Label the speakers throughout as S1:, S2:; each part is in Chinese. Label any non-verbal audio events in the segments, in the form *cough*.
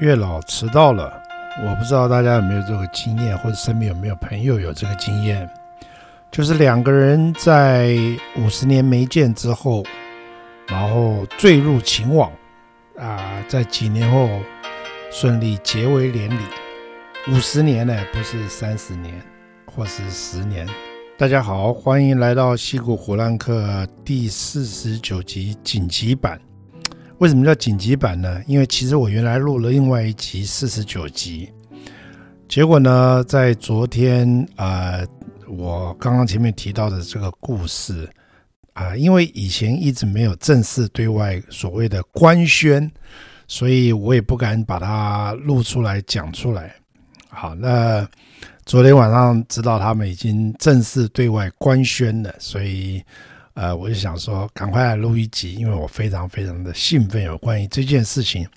S1: 月老迟到了，我不知道大家有没有这个经验，或者身边有没有朋友有这个经验，就是两个人在五十年没见之后，然后坠入情网，啊、在几年后顺利结为连理。五十年呢，不是三十年，或是十年。大家好，欢迎来到西谷胡兰客第四十九集紧急版。为什么叫紧急版呢？因为其实我原来录了另外一集四十九集，结果呢，在昨天啊、呃，我刚刚前面提到的这个故事啊、因为以前一直没有正式对外所谓的官宣，所以我也不敢把它录出来讲出来。好，那昨天晚上知道他们已经正式对外官宣了，所以。呃，我就想说，赶快来录一集，因为我非常非常的兴奋，有关于这件事情，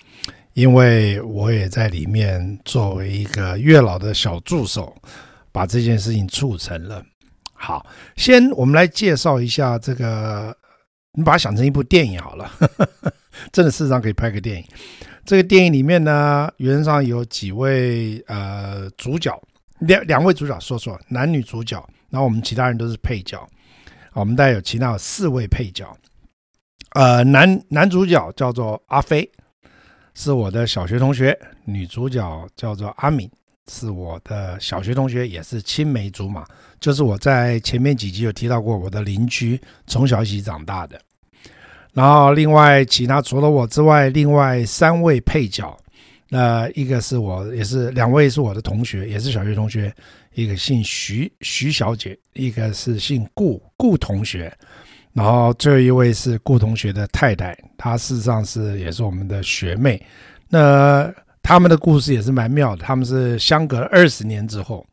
S1: 因为我也在里面作为一个月老的小助手，把这件事情促成了。好，先我们来介绍一下这个，你把它想成一部电影好了，*laughs* 真的事实上可以拍个电影。这个电影里面呢，原上有几位呃主角，两两位主角，说说男女主角，然后我们其他人都是配角。我们带有其他四位配角，呃，男男主角叫做阿飞，是我的小学同学；女主角叫做阿敏，是我的小学同学，也是青梅竹马，就是我在前面几集有提到过我的邻居，从小一起长大的。然后另外其他除了我之外，另外三位配角，那、一个是我，也是两位是我的同学，也是小学同学。一个姓徐徐小姐，一个是姓顾顾同学，然后最后一位是顾同学的太太，她事实上是也是我们的学妹。那他们的故事也是蛮妙的，他们是相隔二十年之后，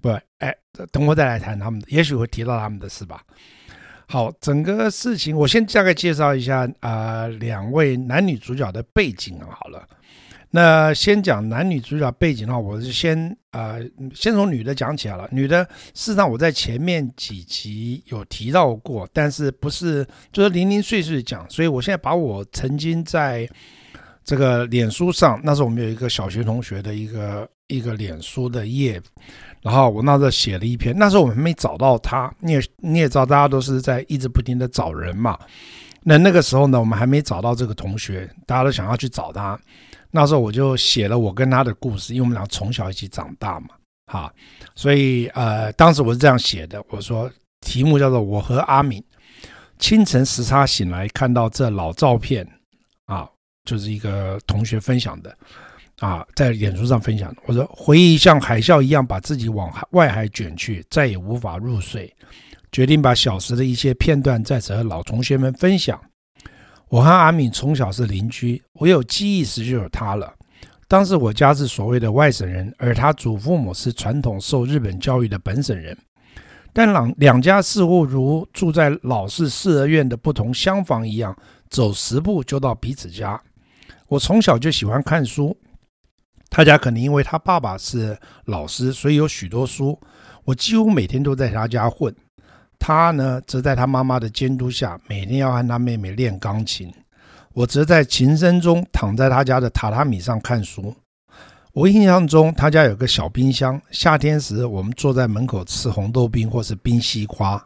S1: 不，哎，等我再来谈他们，也许会提到他们的事吧。好，整个事情我先大概介绍一下啊，两位男女主角的背景好了。那先讲男女主角背景的话，我是先啊、呃，先从女的讲起来了。女的事实上我在前面几集有提到过，但是不是就是零零碎碎讲，所以我现在把我曾经在这个脸书上，那时候我们有一个小学同学的一个一个脸书的页，然后我那时候写了一篇，那时候我们没找到他，你也你也知道，大家都是在一直不停的找人嘛。那那个时候呢，我们还没找到这个同学，大家都想要去找他。那时候我就写了我跟他的故事，因为我们俩从小一起长大嘛，哈，所以呃，当时我是这样写的，我说题目叫做《我和阿敏清晨时差醒来看到这老照片》，啊，就是一个同学分享的，啊，在脸书上分享的。我说回忆像海啸一样把自己往外海卷去，再也无法入睡，决定把小时的一些片段在此和老同学们分享。我和阿敏从小是邻居，我有记忆时就有她了。当时我家是所谓的外省人，而她祖父母是传统受日本教育的本省人。但两两家似乎如住在老式四合院的不同厢房一样，走十步就到彼此家。我从小就喜欢看书，他家可能因为他爸爸是老师，所以有许多书。我几乎每天都在他家混。他呢，则在他妈妈的监督下，每天要和他妹妹练钢琴。我则在琴声中躺在他家的榻榻米上看书。我印象中，他家有个小冰箱，夏天时我们坐在门口吃红豆冰或是冰西瓜。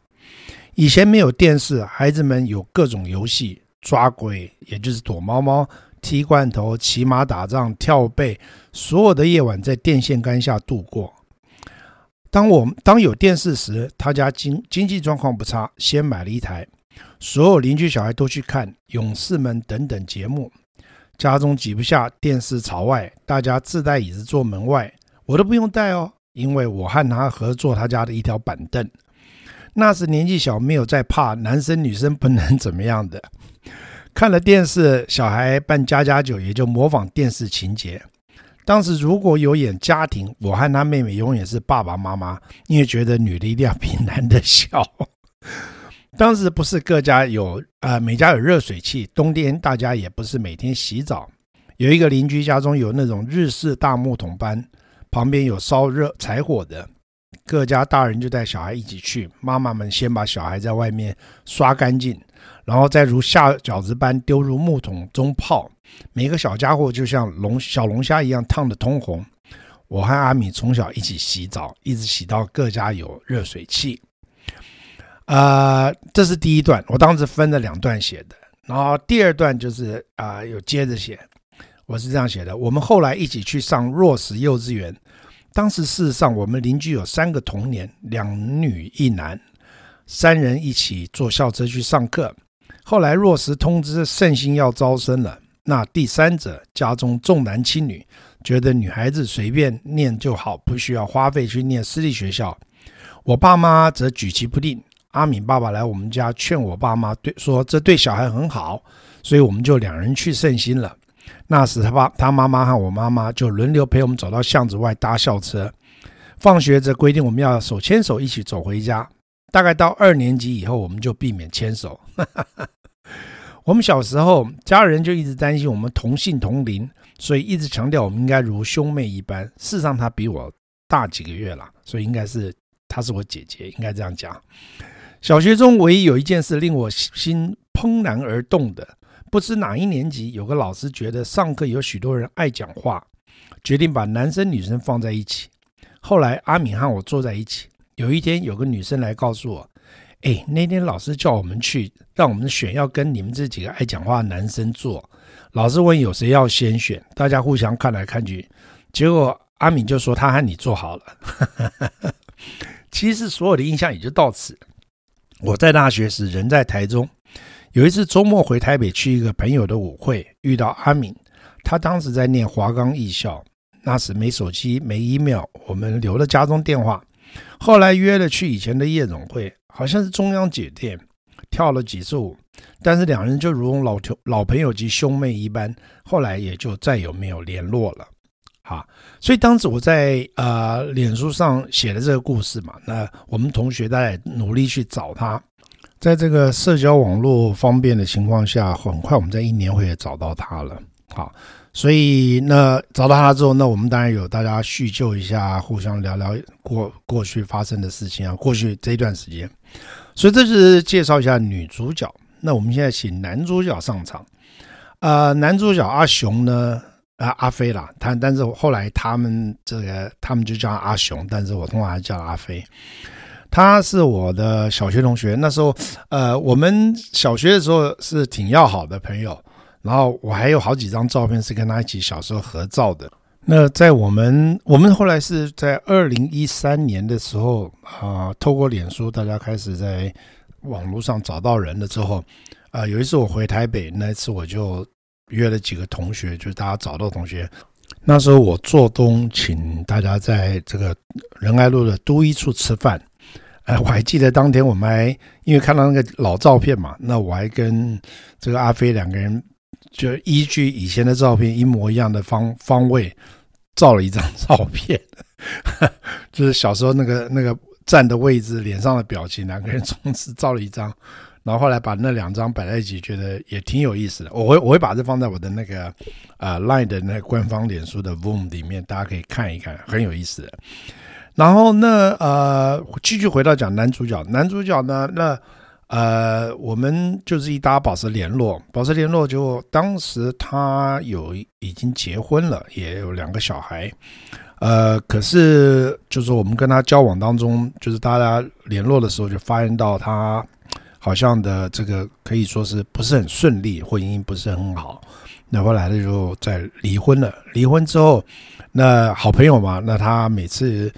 S1: 以前没有电视，孩子们有各种游戏，抓鬼，也就是躲猫猫、踢罐头、骑马打仗、跳背，所有的夜晚在电线杆下度过。当我当有电视时，他家经经济状况不差，先买了一台。所有邻居小孩都去看《勇士们》等等节目，家中挤不下电视朝外，大家自带椅子坐门外。我都不用带哦，因为我和他合作他家的一条板凳。那时年纪小，没有在怕男生女生不能怎么样的。看了电视，小孩扮家家酒，也就模仿电视情节。当时如果有演家庭，我和他妹妹永远是爸爸妈妈，因为觉得女的一定要比男的小。当时不是各家有呃每家有热水器，冬天大家也不是每天洗澡。有一个邻居家中有那种日式大木桶班，旁边有烧热柴火的，各家大人就带小孩一起去，妈妈们先把小孩在外面刷干净，然后再如下饺子般丢入木桶中泡。每个小家伙就像龙小龙虾一样烫得通红。我和阿米从小一起洗澡，一直洗到各家有热水器。呃，这是第一段，我当时分了两段写的。然后第二段就是啊、呃，有接着写。我是这样写的：我们后来一起去上若实幼稚园。当时事实上，我们邻居有三个童年，两女一男，三人一起坐校车去上课。后来若实通知圣心要招生了，那第三者家中重男轻女，觉得女孩子随便念就好，不需要花费去念私立学校。我爸妈则举棋不定。阿敏爸爸来我们家劝我爸妈，对说这对小孩很好，所以我们就两人去圣心了。那时他爸、他妈妈和我妈妈就轮流陪我们走到巷子外搭校车，放学则规定我们要手牵手一起走回家。大概到二年级以后，我们就避免牵手。我们小时候家人就一直担心我们同姓同龄，所以一直强调我们应该如兄妹一般。事实上，他比我大几个月了，所以应该是他是我姐姐，应该这样讲。小学中唯一有一件事令我心怦然而动的。不知哪一年级，有个老师觉得上课有许多人爱讲话，决定把男生女生放在一起。后来阿敏和我坐在一起。有一天，有个女生来告诉我：“哎，那天老师叫我们去，让我们选要跟你们这几个爱讲话的男生做。老师问有谁要先选，大家互相看来看去，结果阿敏就说他和你做好了。*laughs* ”其实所有的印象也就到此。我在大学时人在台中。有一次周末回台北去一个朋友的舞会，遇到阿敏，他当时在念华冈艺校，那时没手机没 email，我们留了家中电话，后来约了去以前的夜总会，好像是中央酒店，跳了几次舞，但是两人就如同老老朋友及兄妹一般，后来也就再也没有联络了。哈，所以当时我在呃脸书上写了这个故事嘛，那我们同学大家努力去找他。在这个社交网络方便的情况下，很快我们在一年会也找到他了。好，所以那找到他之后，那我们当然有大家叙旧一下，互相聊聊过过去发生的事情啊，过去这一段时间。所以这是介绍一下女主角。那我们现在请男主角上场。呃，男主角阿雄呢，啊阿飞啦，他但是后来他们这个他们就叫阿雄，但是我通常叫阿飞。他是我的小学同学，那时候，呃，我们小学的时候是挺要好的朋友，然后我还有好几张照片是跟他一起小时候合照的。那在我们，我们后来是在二零一三年的时候啊、透过脸书，大家开始在网络上找到人了之后，啊、有一次我回台北，那一次我就约了几个同学，就是大家找到同学，那时候我做东请大家在这个仁爱路的都一处吃饭。哎，我还记得当天我们还因为看到那个老照片嘛，那我还跟这个阿飞两个人就依据以前的照片一模一样的方方位照了一张照片，*laughs* 就是小时候那个那个站的位置、脸上的表情，两个人同时照了一张，然后后来把那两张摆在一起，觉得也挺有意思的。我会我会把这放在我的那个呃 Line 的那官方脸书的 Voom 里面，大家可以看一看，很有意思。然后那呃，继续回到讲男主角。男主角呢，那呃，我们就是一搭保持联络，保持联络。就当时他有已经结婚了，也有两个小孩。呃，可是就是我们跟他交往当中，就是大家联络的时候，就发现到他好像的这个可以说是不是很顺利，婚姻不是很好。那后来他就在离婚了。离婚之后，那好朋友嘛，那他每次。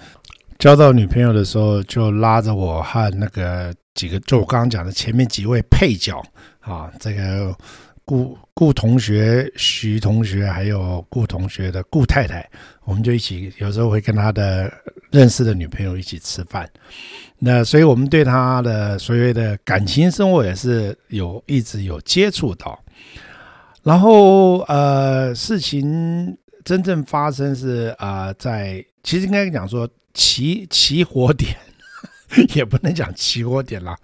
S1: 交到女朋友的时候，就拉着我和那个几个，就我刚刚讲的前面几位配角啊，这个顾顾同学、徐同学，还有顾同学的顾太太，我们就一起有时候会跟他的认识的女朋友一起吃饭。那所以我们对他的所谓的感情生活也是有一直有接触到。然后呃，事情真正发生是啊、在其实应该讲说。起起火点 *laughs* 也不能讲起火点啦，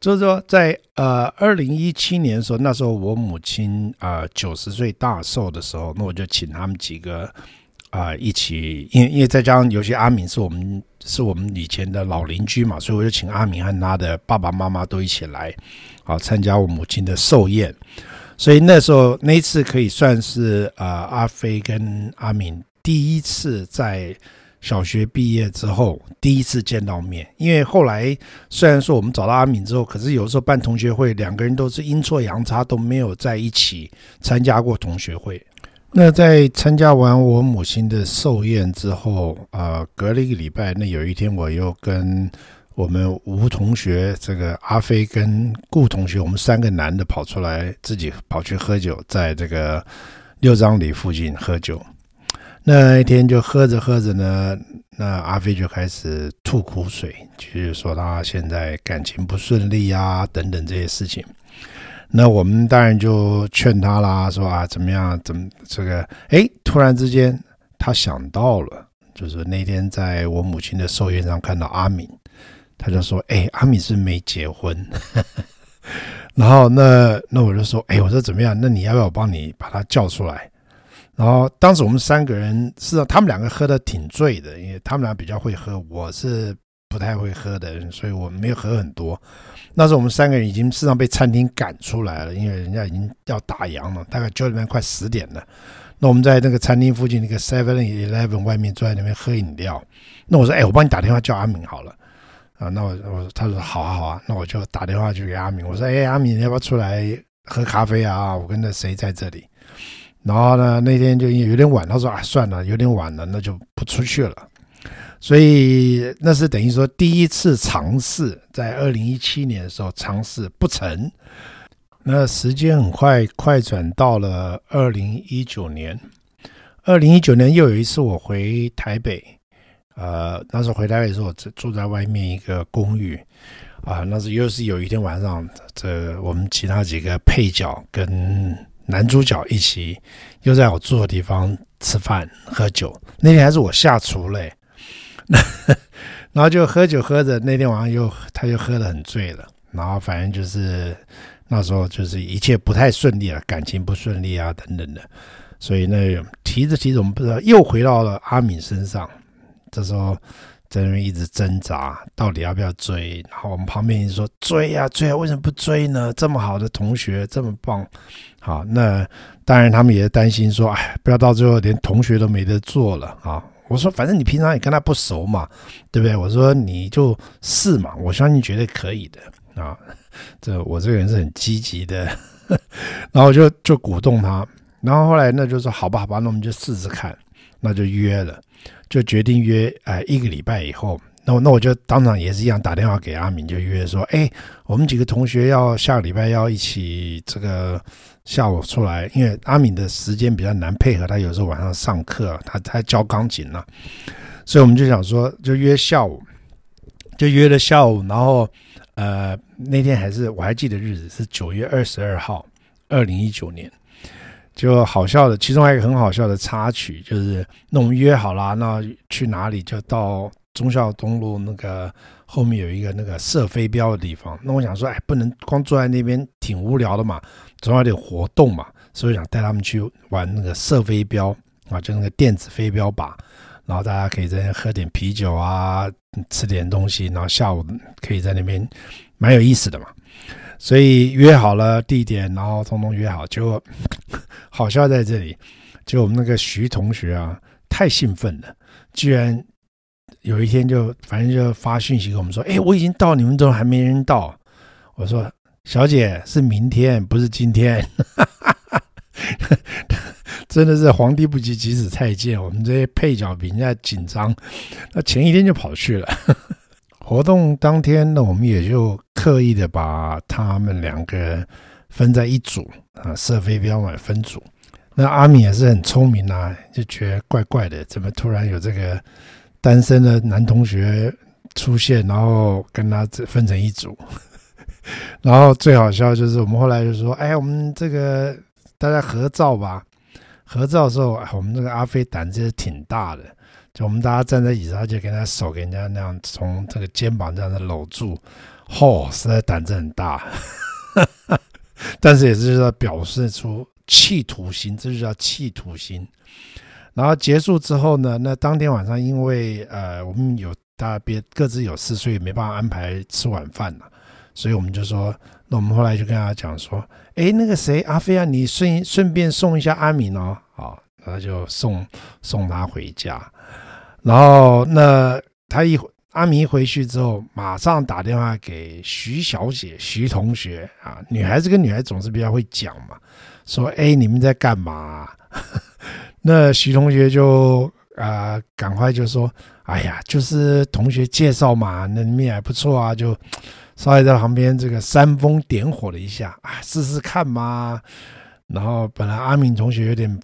S1: 就是说在呃二零一七年的时候，那时候我母亲啊九十岁大寿的时候，那我就请他们几个啊、呃、一起，因为因为再加上有些阿敏是我们是我们以前的老邻居嘛，所以我就请阿敏和他的爸爸妈妈都一起来啊参加我母亲的寿宴。所以那时候那一次可以算是呃阿飞跟阿敏第一次在小学毕业之后第一次见到面。因为后来虽然说我们找到阿敏之后，可是有时候办同学会，两个人都是阴错阳差都没有在一起参加过同学会。那在参加完我母亲的寿宴之后，啊、呃，隔了一个礼拜，那有一天我又跟我们吴同学、这个阿飞跟顾同学，我们三个男的跑出来，自己跑去喝酒，在这个六张犁附近喝酒。那一天就喝着喝着呢，那阿飞就开始吐苦水，就是说他现在感情不顺利啊，等等这些事情。那我们当然就劝他啦，说啊，怎么样？怎么这个？哎，突然之间他想到了，就是那天在我母亲的寿宴上看到阿敏，他就说：“哎，阿敏是没结婚。*laughs* ”然后那那我就说：“哎，我说怎么样？那你要不要我帮你把他叫出来？”然后当时我们三个人是他们两个喝的挺醉的，因为他们俩比较会喝，我是不太会喝的人，所以我没有喝很多。那时候我们三个人已经事实上被餐厅赶出来了，因为人家已经要打烊了，大概九点半快十点了。那我们在那个餐厅附近那个 Seven Eleven 外面坐在那边喝饮料。那我说：“哎，我帮你打电话叫阿敏好了。”啊，那我我他说：“好啊好啊。”那我就打电话去给阿敏，我说：“哎，阿敏，你要不要出来喝咖啡啊？我跟那谁在这里。”然后呢，那天就有点晚，他说：“啊，算了，有点晚了，那就不出去了。”所以那是等于说第一次尝试，在二零一七年的时候尝试不成。那时间很快快转到了二零一九年。二零一九年又有一次我回台北，呃，那时候回台北的时候我住在外面一个公寓，啊、那是又是有一天晚上，这我们其他几个配角跟男主角一起又在我住的地方吃饭喝酒。那天还是我下厨嘞。*laughs* 然后就喝酒喝着，那天晚上又他又喝得很醉了，然后反正就是那时候就是一切不太顺利了，感情不顺利啊等等的，所以那提着提着，我们不知道又回到了阿敏身上，这时候在那边一直挣扎，到底要不要追？然后我们旁边人说追呀追啊，为什么不追呢？这么好的同学，这么棒，好，那当然他们也担心说，哎，不要到最后连同学都没得做了啊。我说，反正你平常也跟他不熟嘛，对不对？我说你就试嘛，我相信绝对可以的啊。这我这个人是很积极的，*laughs* 然后就就鼓动他，然后后来那就说好吧，好吧，那我们就试试看，那就约了，就决定约哎一个礼拜以后。那我那我就当场也是一样打电话给阿敏，就约说，哎，我们几个同学要下个礼拜要一起这个。下午出来，因为阿敏的时间比较难配合，他有时候晚上上课，他他教钢琴呢，所以我们就想说，就约下午，就约了下午，然后呃那天还是我还记得日子是九月二十二号，二零一九年，就好笑的，其中还有一个很好笑的插曲，就是那我们约好了，那去哪里就到忠孝东路那个。后面有一个那个射飞镖的地方，那我想说，哎，不能光坐在那边挺无聊的嘛，总要有点活动嘛，所以想带他们去玩那个射飞镖啊，就那个电子飞镖靶，然后大家可以在那喝点啤酒啊，吃点东西，然后下午可以在那边蛮有意思的嘛，所以约好了地点，然后通通约好，结果好笑在这里，就我们那个徐同学啊，太兴奋了，居然。有一天就反正就发讯息给我们说，哎，我已经到，你们都还没人到。我说，小姐是明天，不是今天。*laughs* 真的是皇帝不急急死太监，我们这些配角比人家紧张，那前一天就跑去了。活动当天呢，我们也就刻意的把他们两个分在一组啊，射飞镖嘛分组。那阿敏也是很聪明啊，就觉得怪怪的，怎么突然有这个。单身的男同学出现，然后跟他这分成一组，*laughs* 然后最好笑就是我们后来就说：“哎，我们这个大家合照吧。”合照的时候，我们这个阿飞胆子也挺大的，就我们大家站在椅子上，就跟他手给人家那样从这个肩膀这样子搂住，嚯、实在胆子很大。*laughs* 但是也是要表示出企图心，这就叫企图心。然后结束之后呢，那当天晚上因为呃我们有大家别各自有事，所以没办法安排吃晚饭了。所以我们就说，那我们后来就跟他讲说，哎，那个谁阿飞啊，你顺顺便送一下阿敏哦，然后就送送他回家，然后那他一阿明回去之后，马上打电话给徐小姐、徐同学啊，女孩子跟女孩子总是比较会讲嘛，说哎，你们在干嘛？*laughs* 那徐同学就啊、赶快就说，哎呀，就是同学介绍嘛，那你们也还不错啊，就。稍微在旁边这个煽风点火了一下啊，试试看嘛。然后本来阿敏同学有点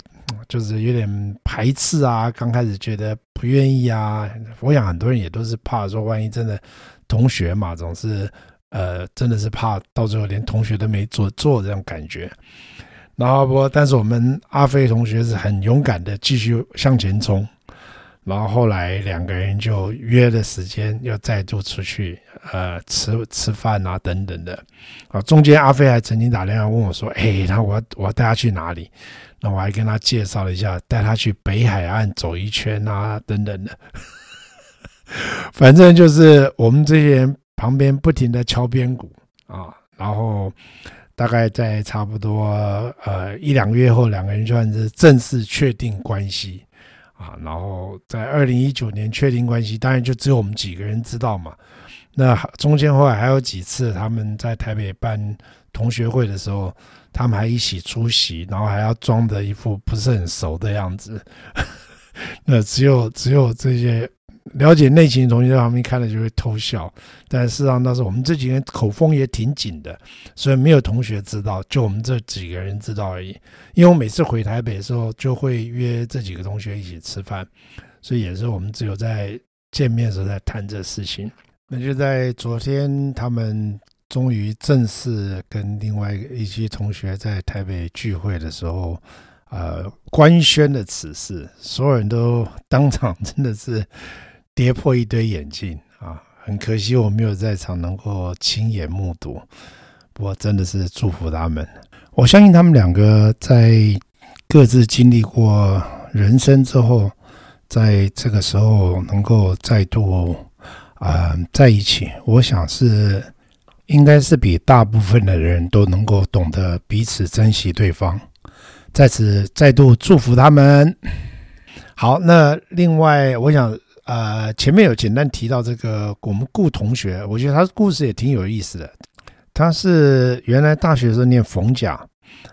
S1: 就是有点排斥啊，刚开始觉得不愿意啊。我想很多人也都是怕说，万一真的同学嘛，总是呃真的是怕到最后连同学都没做做这种感觉。然后不过，但是我们阿飞同学是很勇敢的，继续向前冲。然后后来两个人就约了时间，要再度出去，呃，吃吃饭啊，等等的。啊，中间阿飞还曾经打电话问我说：“哎，然后我要我要带他去哪里？”那我还跟他介绍了一下，带他去北海岸走一圈啊，等等的。*laughs* 反正就是我们这些人旁边不停的敲边鼓啊，然后大概在差不多呃一两个月后，两个人算是正式确定关系。啊，然后在二零一九年确定关系，当然就只有我们几个人知道嘛。那中间后来还有几次他们在台北办同学会的时候，他们还一起出席，然后还要装的一副不是很熟的样子。*laughs* 那只有只有这些。了解内情的同学在旁边看了就会偷笑，但事实上那时我们这几个人口风也挺紧的，所以没有同学知道，就我们这几个人知道而已。因为我每次回台北的时候，就会约这几个同学一起吃饭，所以也是我们只有在见面的时候在谈这事情。那就在昨天，他们终于正式跟另外一些同学在台北聚会的时候，呃，官宣了此事，所有人都当场真的是。跌破一堆眼镜啊！很可惜我没有在场，能够亲眼目睹。不过真的是祝福他们。我相信他们两个在各自经历过人生之后，在这个时候能够再度啊、在一起，我想是应该是比大部分的人都能够懂得彼此珍惜对方。在此再度祝福他们。好，那另外我想。呃，前面有简单提到这个我们顾同学，我觉得他的故事也挺有意思的。他是原来大学时候念逢甲，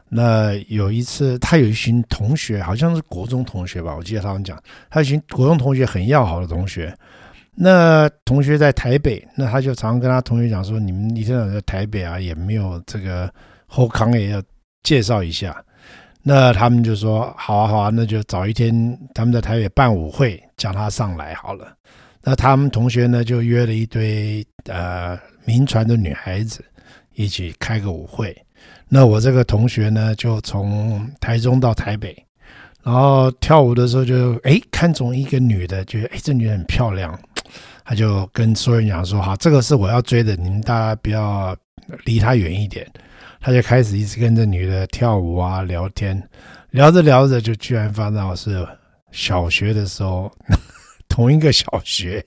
S1: 那有一次他有一群同学，好像是国中同学吧，我记得他们讲，他一群国中同学很要好的同学。那同学在台北，那他就常跟他同学讲说：“你们一天在台北啊，也没有这个后康也要介绍一下。”那他们就说好啊好啊，那就找一天他们在台北办舞会，叫他上来好了。那他们同学呢就约了一堆呃铭传的女孩子一起开个舞会。那我这个同学呢就从台中到台北，然后跳舞的时候就哎看中一个女的，觉得哎这女的很漂亮，他就跟所有人讲说好，这个是我要追的，你们大家不要离她远一点。他就开始一直跟这女的跳舞啊，聊天，聊着聊着就居然发现是小学的时候同一个小学，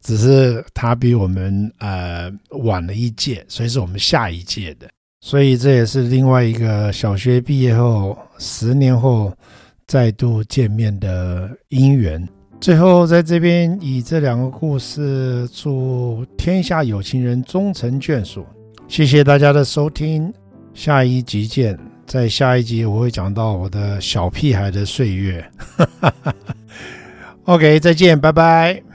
S1: 只是他比我们呃晚了一届，所以是我们下一届的，所以这也是另外一个小学毕业后十年后再度见面的姻缘。最后在这边以这两个故事祝天下有情人终成眷属，谢谢大家的收听。下一集见，在下一集我会讲到我的小屁孩的岁月。*laughs* OK，再见，拜拜。